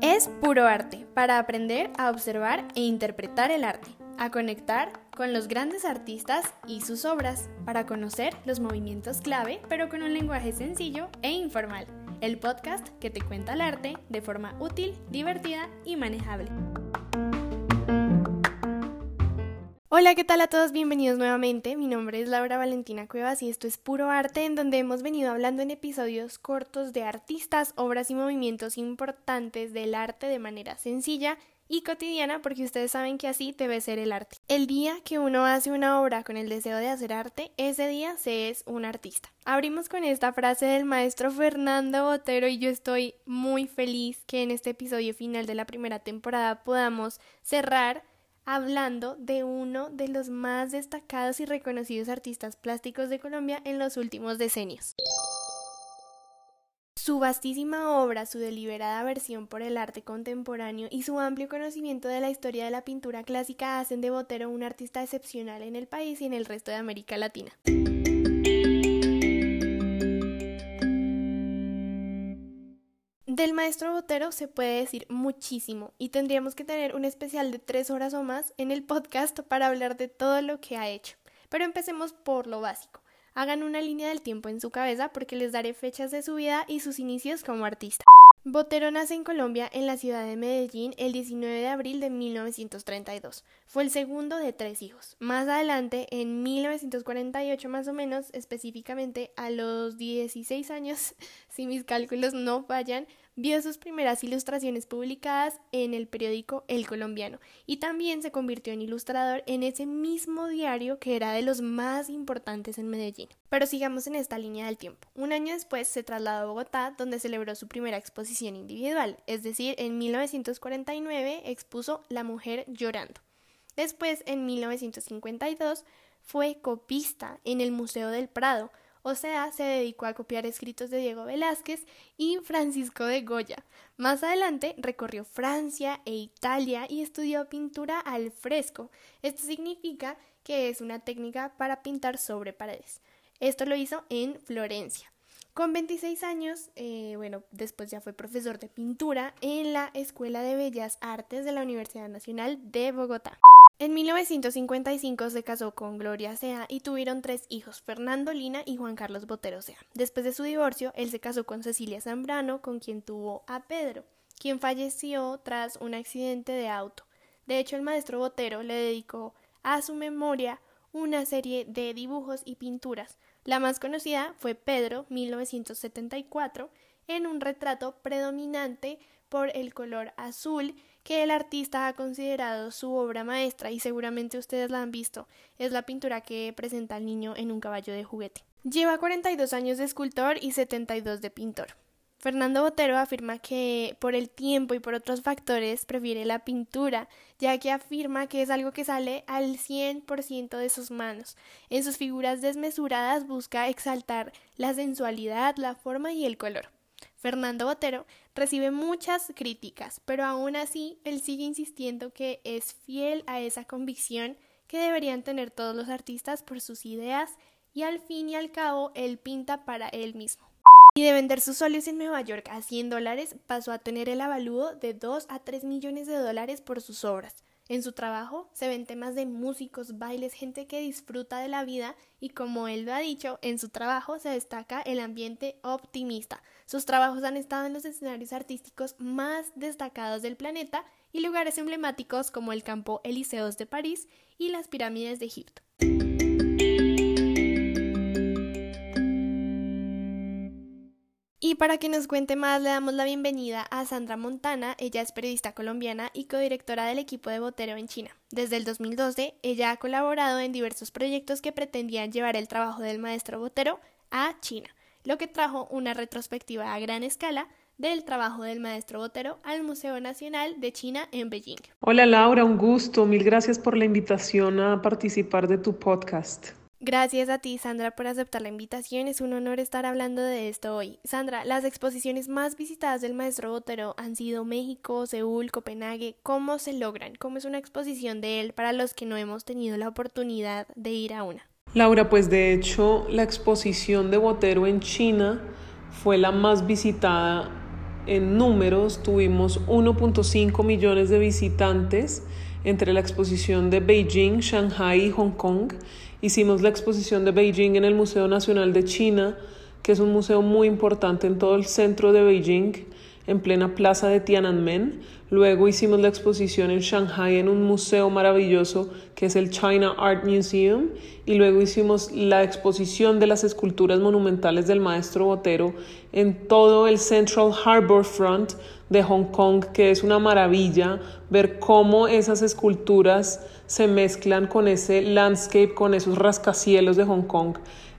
Es puro arte, para aprender a observar e interpretar el arte, a conectar con los grandes artistas y sus obras, para conocer los movimientos clave, pero con un lenguaje sencillo e informal. El podcast que te cuenta el arte de forma útil, divertida y manejable. Hola, ¿qué tal a todos? Bienvenidos nuevamente. Mi nombre es Laura Valentina Cuevas y esto es Puro Arte, en donde hemos venido hablando en episodios cortos de artistas, obras y movimientos importantes del arte de manera sencilla y cotidiana porque ustedes saben que así debe ser el arte. El día que uno hace una obra con el deseo de hacer arte, ese día se es un artista. Abrimos con esta frase del maestro Fernando Botero y yo estoy muy feliz que en este episodio final de la primera temporada podamos cerrar hablando de uno de los más destacados y reconocidos artistas plásticos de Colombia en los últimos decenios. Su vastísima obra, su deliberada aversión por el arte contemporáneo y su amplio conocimiento de la historia de la pintura clásica hacen de Botero un artista excepcional en el país y en el resto de América Latina. Del maestro Botero se puede decir muchísimo y tendríamos que tener un especial de tres horas o más en el podcast para hablar de todo lo que ha hecho. Pero empecemos por lo básico. Hagan una línea del tiempo en su cabeza porque les daré fechas de su vida y sus inicios como artista. Botero nace en Colombia, en la ciudad de Medellín, el 19 de abril de 1932. Fue el segundo de tres hijos. Más adelante, en 1948 más o menos, específicamente a los 16 años, si mis cálculos no fallan, vio sus primeras ilustraciones publicadas en el periódico El Colombiano y también se convirtió en ilustrador en ese mismo diario que era de los más importantes en Medellín. Pero sigamos en esta línea del tiempo. Un año después se trasladó a Bogotá donde celebró su primera exposición individual, es decir, en 1949 expuso La mujer llorando. Después, en 1952, fue copista en el Museo del Prado, o sea, se dedicó a copiar escritos de Diego Velázquez y Francisco de Goya. Más adelante recorrió Francia e Italia y estudió pintura al fresco. Esto significa que es una técnica para pintar sobre paredes. Esto lo hizo en Florencia. Con 26 años, eh, bueno, después ya fue profesor de pintura en la Escuela de Bellas Artes de la Universidad Nacional de Bogotá. En 1955 se casó con Gloria Sea y tuvieron tres hijos, Fernando Lina y Juan Carlos Botero Sea. Después de su divorcio, él se casó con Cecilia Zambrano, con quien tuvo a Pedro, quien falleció tras un accidente de auto. De hecho, el maestro Botero le dedicó a su memoria una serie de dibujos y pinturas. La más conocida fue Pedro, 1974, en un retrato predominante por el color azul que el artista ha considerado su obra maestra y seguramente ustedes la han visto. Es la pintura que presenta al niño en un caballo de juguete. Lleva 42 años de escultor y 72 de pintor. Fernando Botero afirma que por el tiempo y por otros factores prefiere la pintura, ya que afirma que es algo que sale al 100% de sus manos. En sus figuras desmesuradas busca exaltar la sensualidad, la forma y el color. Fernando Botero recibe muchas críticas, pero aún así él sigue insistiendo que es fiel a esa convicción que deberían tener todos los artistas por sus ideas y al fin y al cabo él pinta para él mismo. Y de vender sus óleos en Nueva York a 100 dólares pasó a tener el avalúo de 2 a 3 millones de dólares por sus obras. En su trabajo se ven temas de músicos, bailes, gente que disfruta de la vida y como él lo ha dicho, en su trabajo se destaca el ambiente optimista. Sus trabajos han estado en los escenarios artísticos más destacados del planeta y lugares emblemáticos como el campo Elíseos de París y las pirámides de Egipto. Y para que nos cuente más, le damos la bienvenida a Sandra Montana. Ella es periodista colombiana y codirectora del equipo de Botero en China. Desde el 2012, ella ha colaborado en diversos proyectos que pretendían llevar el trabajo del maestro Botero a China, lo que trajo una retrospectiva a gran escala del trabajo del maestro Botero al Museo Nacional de China en Beijing. Hola Laura, un gusto. Mil gracias por la invitación a participar de tu podcast. Gracias a ti, Sandra, por aceptar la invitación. Es un honor estar hablando de esto hoy. Sandra, las exposiciones más visitadas del maestro Botero han sido México, Seúl, Copenhague. ¿Cómo se logran? ¿Cómo es una exposición de él para los que no hemos tenido la oportunidad de ir a una? Laura, pues de hecho la exposición de Botero en China fue la más visitada en números. Tuvimos 1.5 millones de visitantes entre la exposición de Beijing, Shanghai y Hong Kong. Hicimos la exposición de Beijing en el Museo Nacional de China, que es un museo muy importante en todo el centro de Beijing en plena plaza de Tiananmen. Luego hicimos la exposición en Shanghai en un museo maravilloso que es el China Art Museum. Y luego hicimos la exposición de las esculturas monumentales del maestro Botero en todo el Central Harbor Front de Hong Kong, que es una maravilla ver cómo esas esculturas se mezclan con ese landscape, con esos rascacielos de Hong Kong.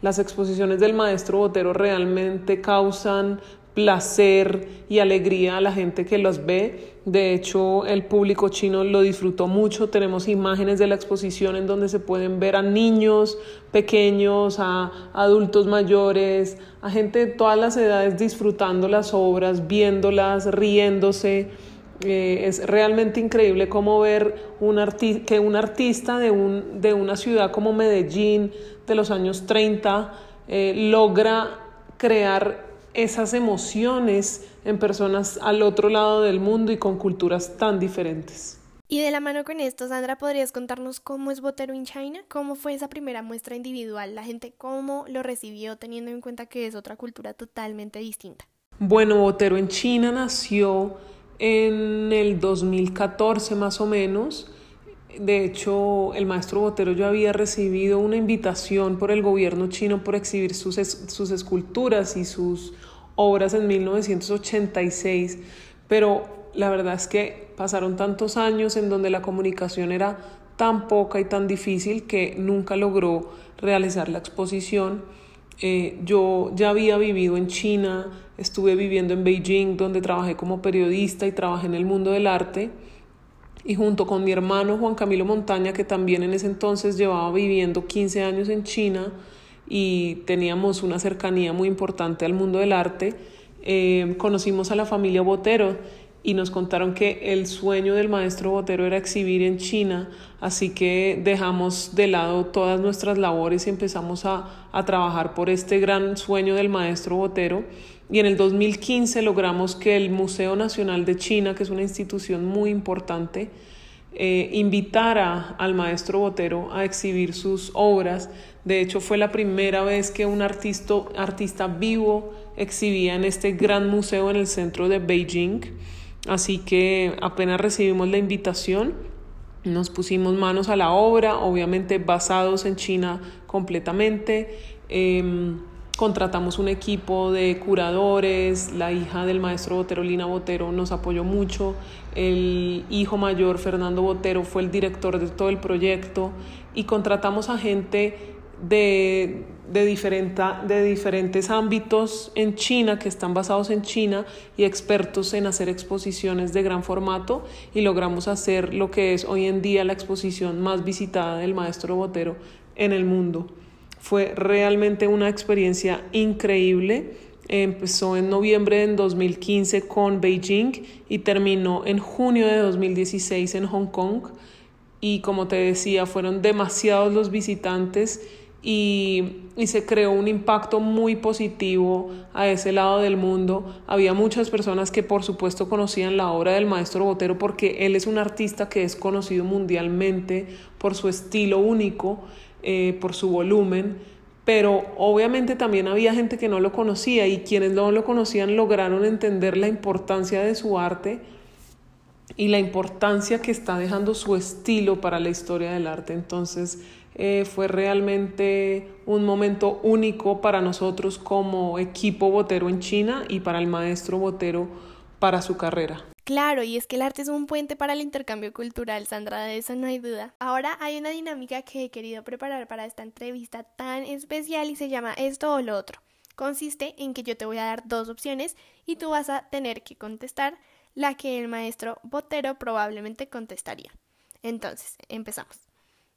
Las exposiciones del maestro Botero realmente causan placer y alegría a la gente que los ve. De hecho, el público chino lo disfrutó mucho. Tenemos imágenes de la exposición en donde se pueden ver a niños pequeños, a adultos mayores, a gente de todas las edades disfrutando las obras, viéndolas, riéndose. Eh, es realmente increíble cómo ver un que un artista de, un, de una ciudad como Medellín de los años 30 eh, logra crear esas emociones en personas al otro lado del mundo y con culturas tan diferentes. Y de la mano con esto, Sandra, ¿podrías contarnos cómo es Botero en China? ¿Cómo fue esa primera muestra individual? ¿La gente cómo lo recibió teniendo en cuenta que es otra cultura totalmente distinta? Bueno, Botero en China nació en el 2014 más o menos de hecho, el maestro Botero ya había recibido una invitación por el gobierno chino por exhibir sus, sus esculturas y sus obras en 1986, pero la verdad es que pasaron tantos años en donde la comunicación era tan poca y tan difícil que nunca logró realizar la exposición. Eh, yo ya había vivido en China, estuve viviendo en Beijing, donde trabajé como periodista y trabajé en el mundo del arte y junto con mi hermano Juan Camilo Montaña, que también en ese entonces llevaba viviendo 15 años en China y teníamos una cercanía muy importante al mundo del arte, eh, conocimos a la familia Botero y nos contaron que el sueño del maestro Botero era exhibir en China, así que dejamos de lado todas nuestras labores y empezamos a, a trabajar por este gran sueño del maestro Botero y en el 2015 logramos que el Museo Nacional de China, que es una institución muy importante, eh, invitara al maestro Botero a exhibir sus obras. De hecho, fue la primera vez que un artista, artista vivo exhibía en este gran museo en el centro de Beijing. Así que apenas recibimos la invitación, nos pusimos manos a la obra, obviamente basados en China completamente. Em, contratamos un equipo de curadores, la hija del maestro Botero, Lina Botero, nos apoyó mucho, el hijo mayor, Fernando Botero, fue el director de todo el proyecto y contratamos a gente de, de, de diferentes ámbitos en China, que están basados en China y expertos en hacer exposiciones de gran formato y logramos hacer lo que es hoy en día la exposición más visitada del maestro Botero en el mundo. Fue realmente una experiencia increíble. Empezó en noviembre de 2015 con Beijing y terminó en junio de 2016 en Hong Kong. Y como te decía, fueron demasiados los visitantes y, y, se creó un impacto muy positivo a ese lado del mundo. Había muchas personas que por supuesto conocían la obra del maestro Botero porque él es un artista que es conocido mundialmente por su estilo único eh, por su volumen, pero obviamente también había gente que no lo conocía y quienes no lo conocían lograron entender la importancia de su arte y la importancia que está dejando su estilo para la historia del arte. Entonces eh, fue realmente un momento único para nosotros como equipo botero en China y para el maestro botero para su carrera. Claro, y es que el arte es un puente para el intercambio cultural, Sandra, de eso no hay duda. Ahora hay una dinámica que he querido preparar para esta entrevista tan especial y se llama esto o lo otro. Consiste en que yo te voy a dar dos opciones y tú vas a tener que contestar la que el maestro Botero probablemente contestaría. Entonces, empezamos.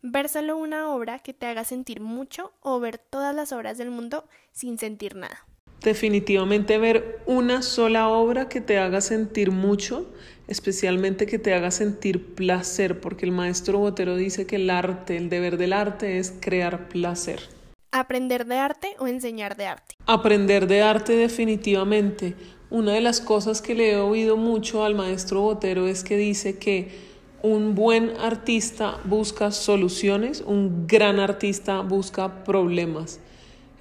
Ver solo una obra que te haga sentir mucho o ver todas las obras del mundo sin sentir nada definitivamente ver una sola obra que te haga sentir mucho. especialmente que te haga sentir placer, porque el maestro Botero dice que el arte, el deber del arte es crear placer. ¿Aprender de arte o enseñar de arte? Aprender de arte definitivamente. Una de las cosas que le he oído mucho al maestro Botero es que dice que un buen artista busca soluciones, un gran artista busca problemas.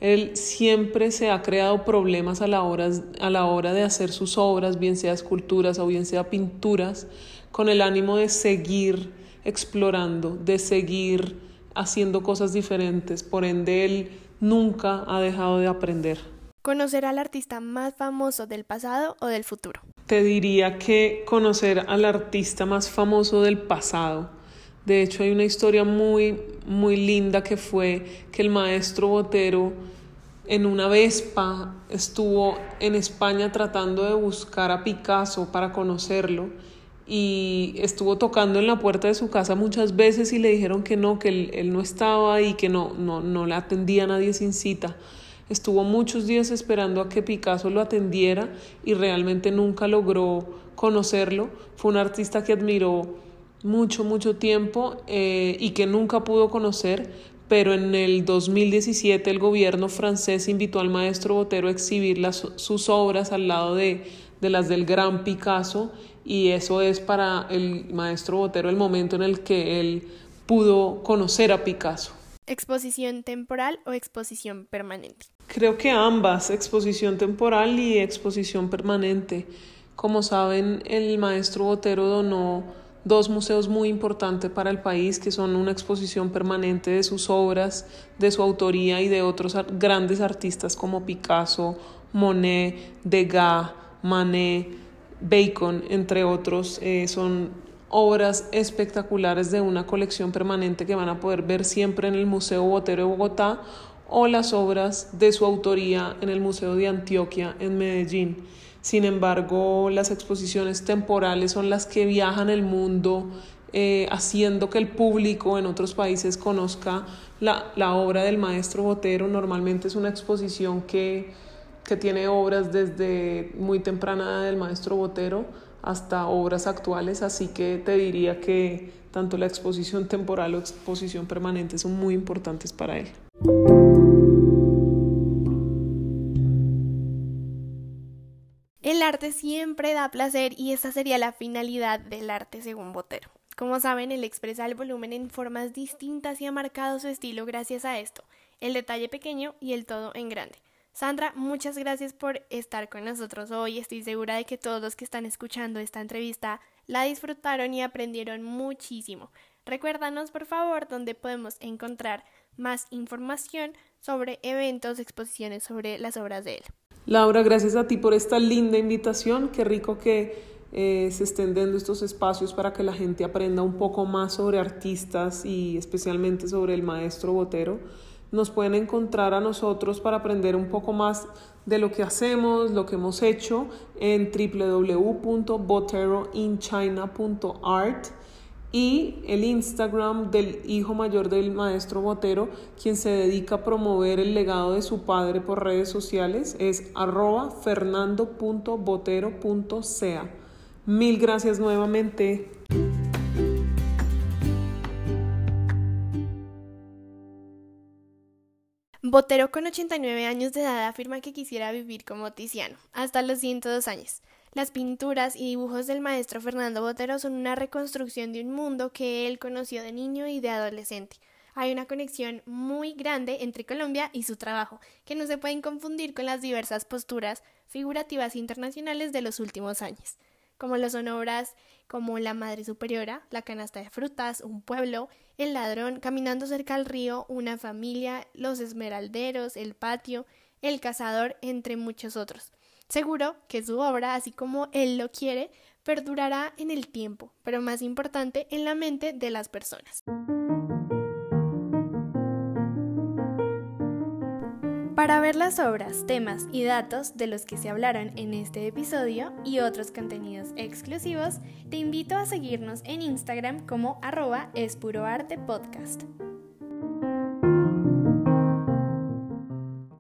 Él siempre se ha creado problemas a la, hora, a la hora de hacer sus obras, bien sea esculturas o bien sea pinturas, con el ánimo de seguir explorando, de seguir haciendo cosas diferentes. Por ende, él nunca ha dejado de aprender. ¿Conocer al artista más famoso del pasado o del futuro? Te diría que conocer al artista más famoso del pasado. De hecho, hay una historia muy, muy linda que fue que el maestro Botero en una Vespa estuvo en España tratando de buscar a Picasso para conocerlo y estuvo tocando en la puerta de su casa muchas veces y le dijeron que no, que él, él no estaba y que no, no, no le atendía nadie sin cita. Estuvo muchos días esperando a que Picasso lo atendiera y realmente nunca logró conocerlo. Fue un artista que admiró mucho, mucho tiempo eh, y que nunca pudo conocer, pero en el 2017 el gobierno francés invitó al maestro Botero a exhibir las, sus obras al lado de, de las del gran Picasso y eso es para el maestro Botero el momento en el que él pudo conocer a Picasso. ¿Exposición temporal o exposición permanente? Creo que ambas, exposición temporal y exposición permanente. Como saben, el maestro Botero donó dos museos muy importantes para el país, que son una exposición permanente de sus obras, de su autoría y de otros grandes artistas como Picasso, Monet, Degas, Manet, Bacon, entre otros. Eh, son obras espectaculares de una colección permanente que van a poder ver siempre en el Museo Botero de Bogotá o las obras de su autoría en el Museo de Antioquia en Medellín. Sin embargo, las exposiciones temporales son las que viajan el mundo eh, haciendo que el público en otros países conozca la, la obra del maestro Botero. Normalmente es una exposición que, que tiene obras desde muy temprana del maestro Botero hasta obras actuales, así que te diría que tanto la exposición temporal o exposición permanente son muy importantes para él. Arte siempre da placer y esa sería la finalidad del arte según Botero. Como saben, él expresa el volumen en formas distintas y ha marcado su estilo gracias a esto, el detalle pequeño y el todo en grande. Sandra, muchas gracias por estar con nosotros hoy. Estoy segura de que todos los que están escuchando esta entrevista la disfrutaron y aprendieron muchísimo. Recuérdanos, por favor, dónde podemos encontrar más información sobre eventos, exposiciones sobre las obras de él. Laura, gracias a ti por esta linda invitación. Qué rico que eh, se estén dando estos espacios para que la gente aprenda un poco más sobre artistas y especialmente sobre el maestro Botero nos pueden encontrar a nosotros para aprender un poco más de lo que hacemos, lo que hemos hecho en www.boteroinchina.art y el Instagram del hijo mayor del maestro Botero, quien se dedica a promover el legado de su padre por redes sociales, es arroba fernando.botero.ca. Mil gracias nuevamente. Botero con 89 años de edad afirma que quisiera vivir como Tiziano, hasta los 102 años. Las pinturas y dibujos del maestro Fernando Botero son una reconstrucción de un mundo que él conoció de niño y de adolescente. Hay una conexión muy grande entre Colombia y su trabajo, que no se pueden confundir con las diversas posturas figurativas internacionales de los últimos años, como lo son obras como La Madre Superiora, La Canasta de Frutas, Un Pueblo, El Ladrón, Caminando cerca al río, Una familia, Los Esmeralderos, El Patio, El Cazador, entre muchos otros. Seguro que su obra, así como él lo quiere, perdurará en el tiempo, pero más importante, en la mente de las personas. Para ver las obras, temas y datos de los que se hablaron en este episodio y otros contenidos exclusivos, te invito a seguirnos en Instagram como arroba espuroartepodcast.